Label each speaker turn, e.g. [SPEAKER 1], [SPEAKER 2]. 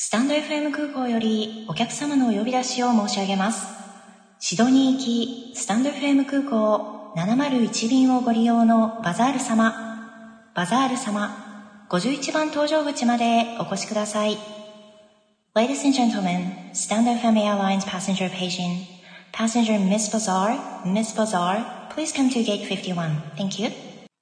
[SPEAKER 1] スタンド FM 空港よりお客様のお呼び出しを申し上げます。シドニー行きスタンド FM 空港701便をご利用のバザール様、バザール様、51番搭乗口までお越しください。Ladies and gentlemen, Stand FM Airlines passenger paging. Passenger Miss Bazaar, Miss Bazaar, please come to gate 51. Thank you.